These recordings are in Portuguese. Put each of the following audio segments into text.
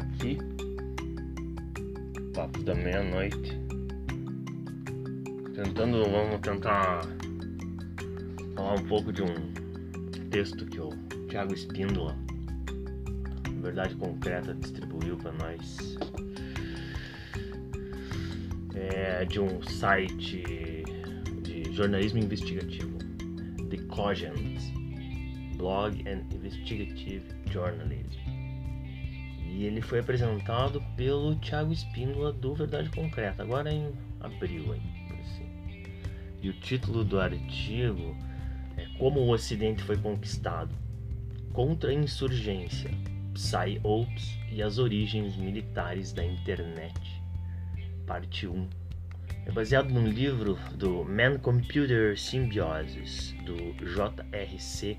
aqui, papo da meia-noite, tentando, vamos tentar falar um pouco de um texto que o Thiago Espíndola, Verdade Concreta, distribuiu para nós. É de um site de jornalismo investigativo, The Cogent, Blog and Investigative Journalism. E ele foi apresentado pelo Thiago Espíndola do Verdade Concreta, agora em abril. Hein, assim. E o título do artigo é Como o Ocidente foi Conquistado Contra a Insurgência, Psy-Ops e as Origens Militares da Internet, parte 1. É baseado num livro do Man-Computer Symbiosis, do J.R.C.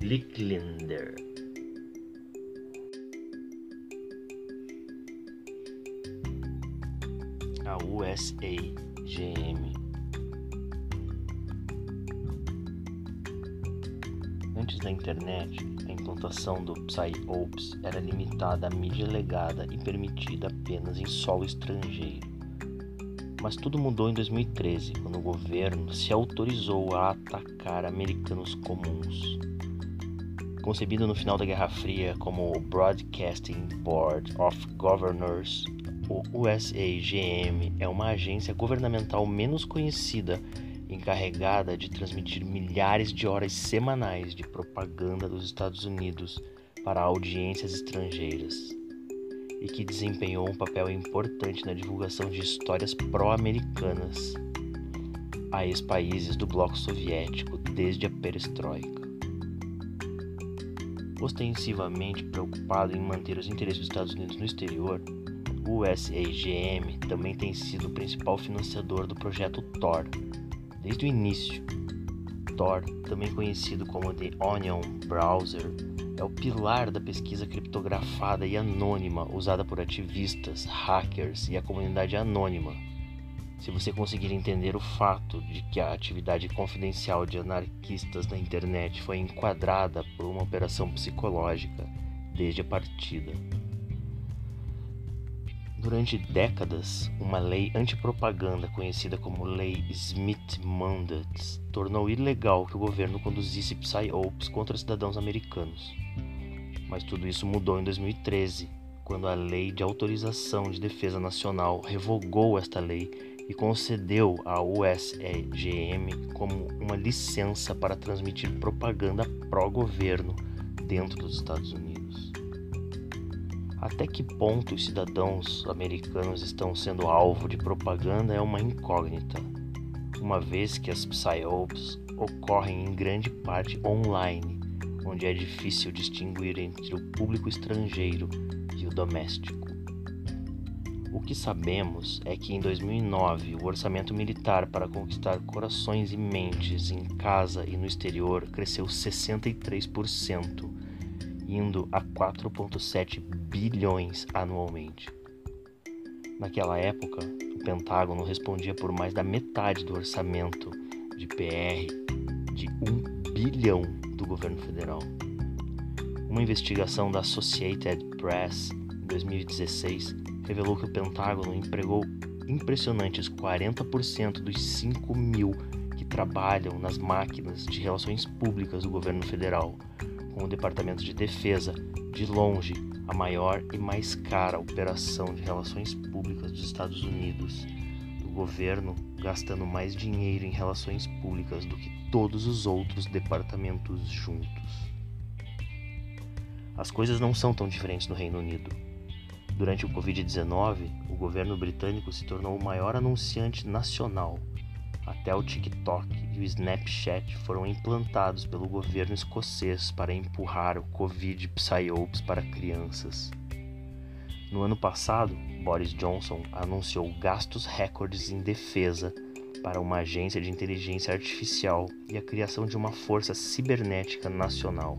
Licklinder. A USAGM. Antes da internet, a implantação do PsyOps era limitada à mídia legada e permitida apenas em solo estrangeiro. Mas tudo mudou em 2013, quando o governo se autorizou a atacar americanos comuns. Concebido no final da Guerra Fria como o Broadcasting Board of Governors, o USAGM é uma agência governamental menos conhecida encarregada de transmitir milhares de horas semanais de propaganda dos Estados Unidos para audiências estrangeiras e que desempenhou um papel importante na divulgação de histórias pró-americanas a ex-países do bloco soviético desde a perestroika. Ostensivamente preocupado em manter os interesses dos Estados Unidos no exterior, USAGM também tem sido o principal financiador do projeto Thor, desde o início. Tor, também conhecido como The Onion Browser, é o pilar da pesquisa criptografada e anônima usada por ativistas, hackers e a comunidade anônima. Se você conseguir entender o fato de que a atividade confidencial de anarquistas na internet foi enquadrada por uma operação psicológica desde a partida. Durante décadas, uma lei antipropaganda conhecida como Lei Smith-Mundt tornou ilegal que o governo conduzisse psyops contra cidadãos americanos. Mas tudo isso mudou em 2013, quando a Lei de Autorização de Defesa Nacional revogou esta lei e concedeu à USGM como uma licença para transmitir propaganda pró-governo dentro dos Estados Unidos. Até que ponto os cidadãos americanos estão sendo alvo de propaganda é uma incógnita, uma vez que as psyops ocorrem em grande parte online, onde é difícil distinguir entre o público estrangeiro e o doméstico. O que sabemos é que em 2009 o orçamento militar para conquistar corações e mentes em casa e no exterior cresceu 63%, indo a 4,7 bilhões anualmente. Naquela época, o Pentágono respondia por mais da metade do orçamento de PR de 1 bilhão do governo federal. Uma investigação da Associated Press em 2016 revelou que o Pentágono empregou impressionantes 40% dos 5 mil que trabalham nas máquinas de relações públicas do governo federal, com o Departamento de Defesa, de longe, a maior e mais cara operação de relações públicas dos Estados Unidos, o governo gastando mais dinheiro em relações públicas do que todos os outros departamentos juntos. As coisas não são tão diferentes no Reino Unido. Durante o Covid-19, o governo britânico se tornou o maior anunciante nacional. Até o TikTok e o Snapchat foram implantados pelo governo escocês para empurrar o Covid Psyops para crianças. No ano passado, Boris Johnson anunciou gastos recordes em defesa para uma agência de inteligência artificial e a criação de uma força cibernética nacional.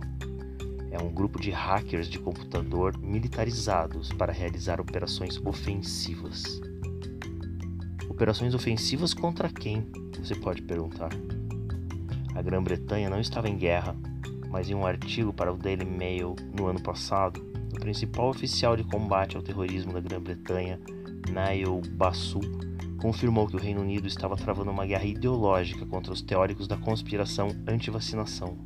É um grupo de hackers de computador militarizados para realizar operações ofensivas. Operações ofensivas contra quem? Você pode perguntar. A Grã-Bretanha não estava em guerra, mas em um artigo para o Daily Mail no ano passado, o principal oficial de combate ao terrorismo da Grã-Bretanha, Niall Basu, confirmou que o Reino Unido estava travando uma guerra ideológica contra os teóricos da conspiração anti-vacinação.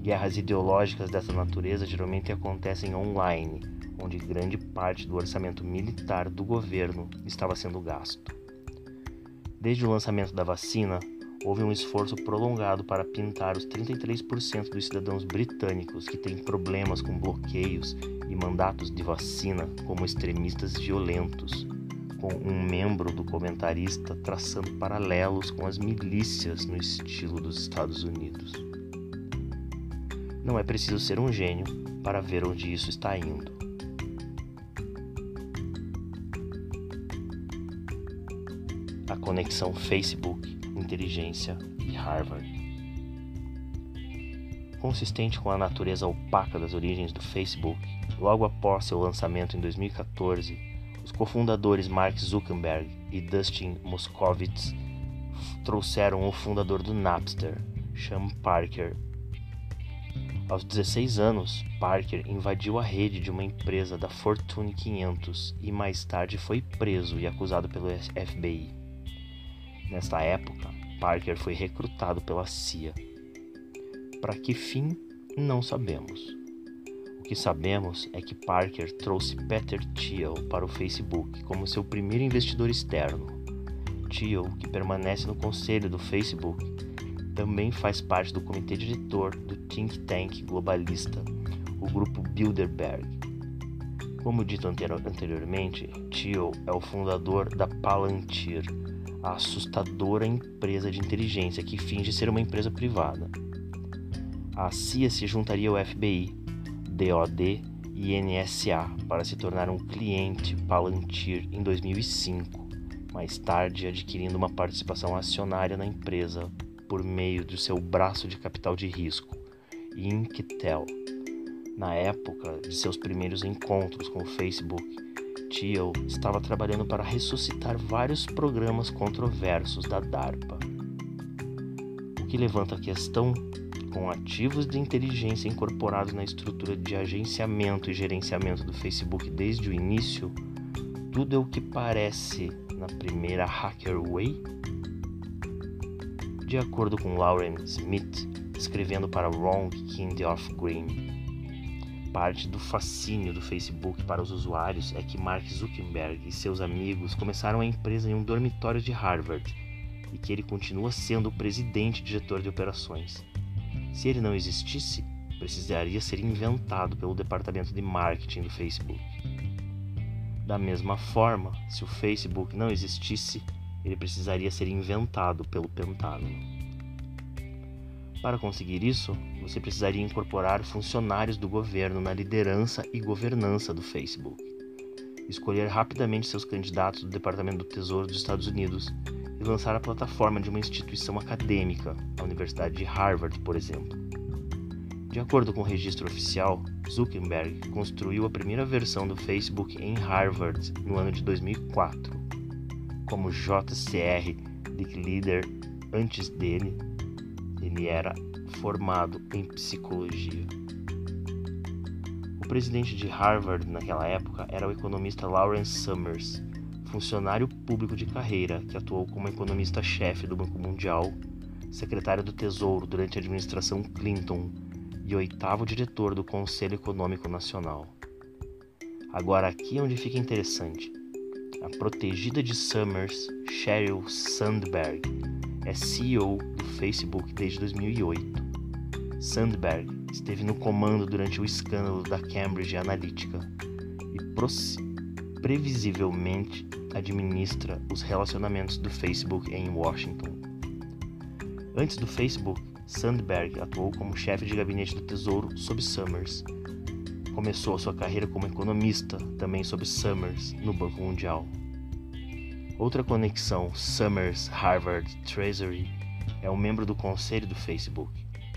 Guerras ideológicas dessa natureza geralmente acontecem online, onde grande parte do orçamento militar do governo estava sendo gasto. Desde o lançamento da vacina, houve um esforço prolongado para pintar os 33% dos cidadãos britânicos que têm problemas com bloqueios e mandatos de vacina como extremistas violentos, com um membro do comentarista traçando paralelos com as milícias no estilo dos Estados Unidos. Não é preciso ser um gênio para ver onde isso está indo. Conexão Facebook, inteligência e Harvard. Consistente com a natureza opaca das origens do Facebook, logo após seu lançamento em 2014, os cofundadores Mark Zuckerberg e Dustin Moskovitz trouxeram o fundador do Napster, Sean Parker. Aos 16 anos, Parker invadiu a rede de uma empresa da Fortune 500 e mais tarde foi preso e acusado pelo FBI. Nesta época, Parker foi recrutado pela CIA. Para que fim, não sabemos que sabemos é que Parker trouxe Peter Thiel para o Facebook como seu primeiro investidor externo. Thiel, que permanece no conselho do Facebook, também faz parte do comitê diretor do think tank globalista, o grupo Bilderberg. Como dito anteriormente, Thiel é o fundador da Palantir, a assustadora empresa de inteligência que finge ser uma empresa privada. A CIA se juntaria ao FBI DoD e NSA para se tornar um cliente Palantir em 2005, mais tarde adquirindo uma participação acionária na empresa por meio do seu braço de capital de risco, Inktel. Na época de seus primeiros encontros com o Facebook, Thiel estava trabalhando para ressuscitar vários programas controversos da DARPA. O que levanta a questão com ativos de inteligência incorporados na estrutura de agenciamento e gerenciamento do Facebook desde o início, tudo é o que parece na primeira Hacker Way? De acordo com Lauren Smith, escrevendo para Wrong Kind of Green, parte do fascínio do Facebook para os usuários é que Mark Zuckerberg e seus amigos começaram a empresa em um dormitório de Harvard e que ele continua sendo o presidente diretor de operações. Se ele não existisse, precisaria ser inventado pelo departamento de marketing do Facebook. Da mesma forma, se o Facebook não existisse, ele precisaria ser inventado pelo Pentágono. Para conseguir isso, você precisaria incorporar funcionários do governo na liderança e governança do Facebook, escolher rapidamente seus candidatos do Departamento do Tesouro dos Estados Unidos e lançar a plataforma de uma instituição acadêmica, a Universidade de Harvard, por exemplo. De acordo com o registro oficial, Zuckerberg construiu a primeira versão do Facebook em Harvard no ano de 2004. Como JCR de Leader antes dele, ele era formado em psicologia. O presidente de Harvard naquela época era o economista Lawrence Summers, funcionário público de carreira que atuou como economista-chefe do Banco Mundial, secretário do Tesouro durante a administração Clinton e oitavo diretor do Conselho Econômico Nacional. Agora aqui é onde fica interessante. A protegida de Summers, Sheryl Sandberg, é CEO do Facebook desde 2008. Sandberg esteve no comando durante o escândalo da Cambridge Analytica e previsivelmente administra os relacionamentos do Facebook em Washington. Antes do Facebook, Sandberg atuou como chefe de gabinete do Tesouro sob Summers. Começou sua carreira como economista, também sob Summers, no Banco Mundial. Outra conexão Summers-Harvard Treasury é um membro do conselho do Facebook,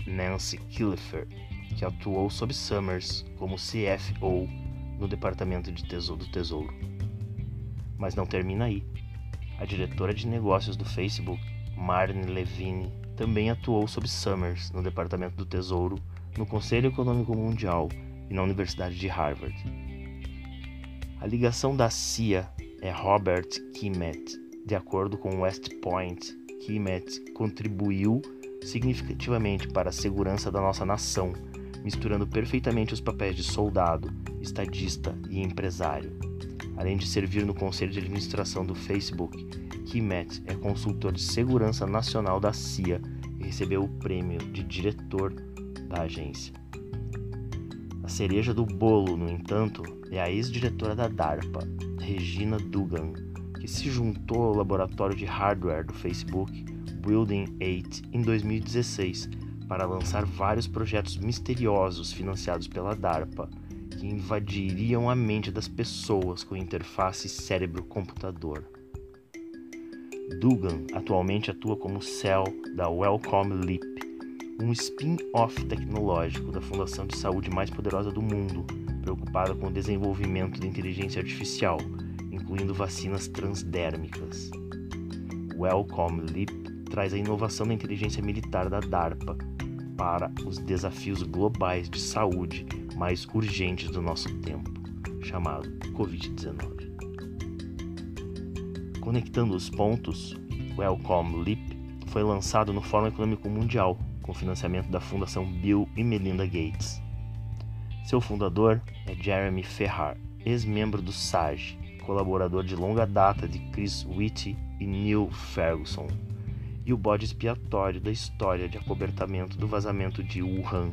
Nancy Killefer, que atuou sob Summers como CFO no Departamento de Tesouro do Tesouro. Mas não termina aí. A diretora de negócios do Facebook, Marne Levine, também atuou sob Summers no Departamento do Tesouro, no Conselho Econômico Mundial e na Universidade de Harvard. A ligação da CIA é Robert Kimet. De acordo com West Point, Kimet contribuiu significativamente para a segurança da nossa nação, misturando perfeitamente os papéis de soldado, estadista e empresário. Além de servir no conselho de administração do Facebook, Kimet é consultor de segurança nacional da CIA e recebeu o prêmio de diretor da agência. A cereja do bolo, no entanto, é a ex-diretora da DARPA, Regina Dugan, que se juntou ao laboratório de hardware do Facebook, Building 8, em 2016, para lançar vários projetos misteriosos financiados pela DARPA, que invadiriam a mente das pessoas com interface cérebro-computador. Dugan atualmente atua como CEL da Wellcome Leap, um spin-off tecnológico da fundação de saúde mais poderosa do mundo, preocupada com o desenvolvimento da inteligência artificial, incluindo vacinas transdérmicas. Wellcome Leap traz a inovação da inteligência militar da DARPA para os desafios globais de saúde mais urgentes do nosso tempo, chamado Covid-19. Conectando os pontos, o Welcome Leap foi lançado no Fórum Econômico Mundial, com financiamento da Fundação Bill e Melinda Gates. Seu fundador é Jeremy Ferrar, ex-membro do SAG, colaborador de longa data de Chris Whitty e Neil Ferguson, e o bode expiatório da história de acobertamento do vazamento de Wuhan.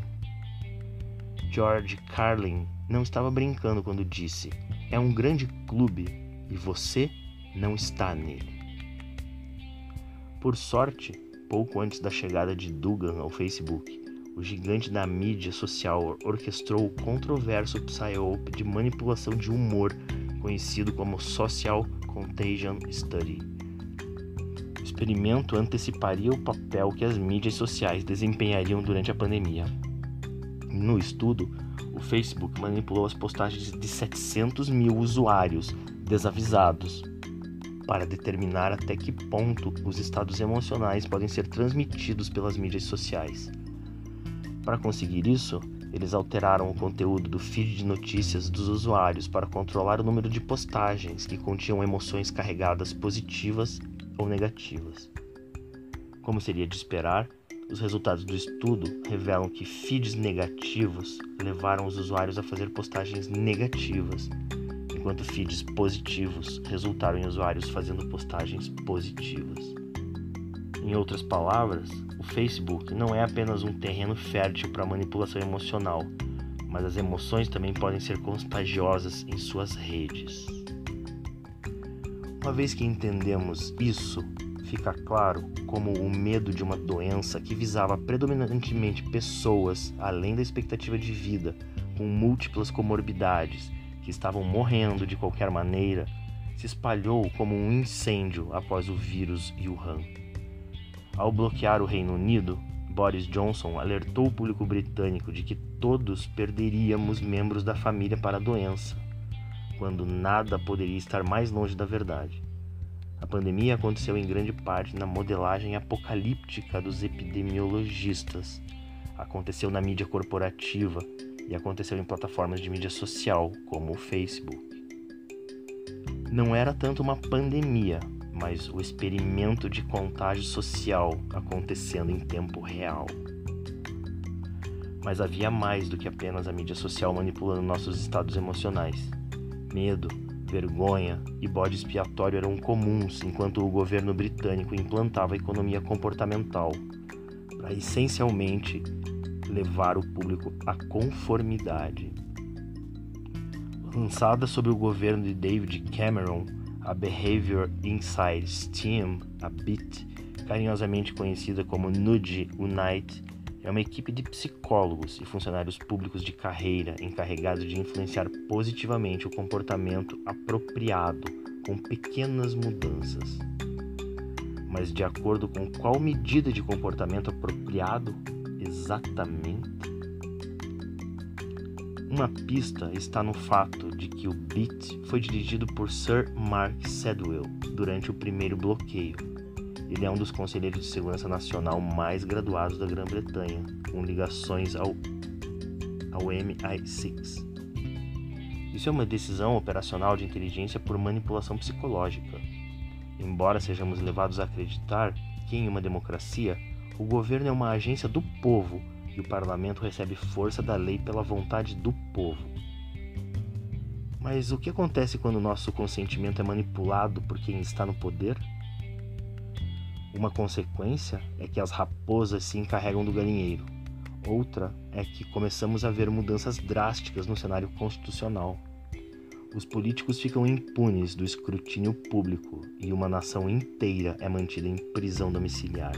George Carlin não estava brincando quando disse: é um grande clube e você não está nele. Por sorte, pouco antes da chegada de Dugan ao Facebook, o gigante da mídia social orquestrou o controverso psyop de manipulação de humor conhecido como Social Contagion Study. O experimento anteciparia o papel que as mídias sociais desempenhariam durante a pandemia. No estudo, o Facebook manipulou as postagens de 700 mil usuários desavisados para determinar até que ponto os estados emocionais podem ser transmitidos pelas mídias sociais. Para conseguir isso, eles alteraram o conteúdo do feed de notícias dos usuários para controlar o número de postagens que continham emoções carregadas positivas ou negativas. Como seria de esperar, os resultados do estudo revelam que feeds negativos levaram os usuários a fazer postagens negativas, enquanto feeds positivos resultaram em usuários fazendo postagens positivas. Em outras palavras, o Facebook não é apenas um terreno fértil para manipulação emocional, mas as emoções também podem ser contagiosas em suas redes. Uma vez que entendemos isso, fica claro como o medo de uma doença que visava predominantemente pessoas além da expectativa de vida, com múltiplas comorbidades que estavam morrendo de qualquer maneira, se espalhou como um incêndio após o vírus Wuhan. Ao bloquear o Reino Unido, Boris Johnson alertou o público britânico de que todos perderíamos membros da família para a doença, quando nada poderia estar mais longe da verdade. A pandemia aconteceu em grande parte na modelagem apocalíptica dos epidemiologistas. Aconteceu na mídia corporativa e aconteceu em plataformas de mídia social, como o Facebook. Não era tanto uma pandemia, mas o experimento de contágio social acontecendo em tempo real. Mas havia mais do que apenas a mídia social manipulando nossos estados emocionais. Medo, vergonha e bode expiatório eram comuns enquanto o governo britânico implantava a economia comportamental para essencialmente levar o público à conformidade. Lançada sob o governo de David Cameron, a Behavior Insights Team, a BIT, carinhosamente conhecida como Nudge Unite, é uma equipe de psicólogos e funcionários públicos de carreira encarregados de influenciar positivamente o comportamento apropriado com pequenas mudanças. Mas de acordo com qual medida de comportamento apropriado exatamente? Uma pista está no fato de que o Beat foi dirigido por Sir Mark Sedwill durante o primeiro bloqueio. Ele é um dos conselheiros de segurança nacional mais graduados da Grã-Bretanha, com ligações ao, ao MI6. Isso é uma decisão operacional de inteligência por manipulação psicológica. Embora sejamos levados a acreditar que, em uma democracia, o governo é uma agência do povo e o parlamento recebe força da lei pela vontade do povo. Mas o que acontece quando nosso consentimento é manipulado por quem está no poder? Uma consequência é que as raposas se encarregam do galinheiro. Outra é que começamos a ver mudanças drásticas no cenário constitucional. Os políticos ficam impunes do escrutínio público e uma nação inteira é mantida em prisão domiciliar.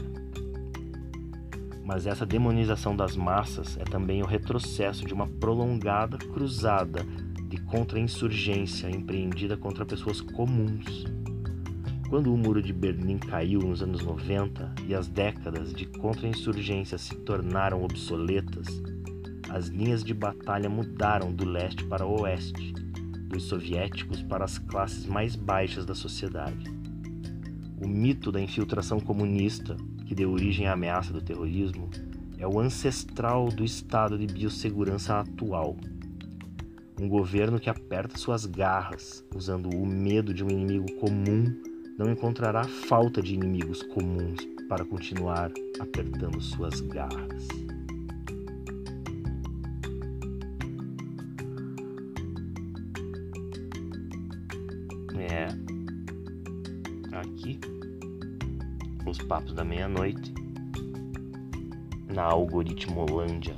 Mas essa demonização das massas é também o retrocesso de uma prolongada cruzada de contra-insurgência empreendida contra pessoas comuns quando o muro de Berlim caiu nos anos 90 e as décadas de contra-insurgência se tornaram obsoletas, as linhas de batalha mudaram do leste para o oeste, dos soviéticos para as classes mais baixas da sociedade. O mito da infiltração comunista, que deu origem à ameaça do terrorismo, é o ancestral do estado de biossegurança atual. Um governo que aperta suas garras, usando o medo de um inimigo comum não encontrará falta de inimigos comuns para continuar apertando suas garras. Papos da meia-noite, na algoritmolândia.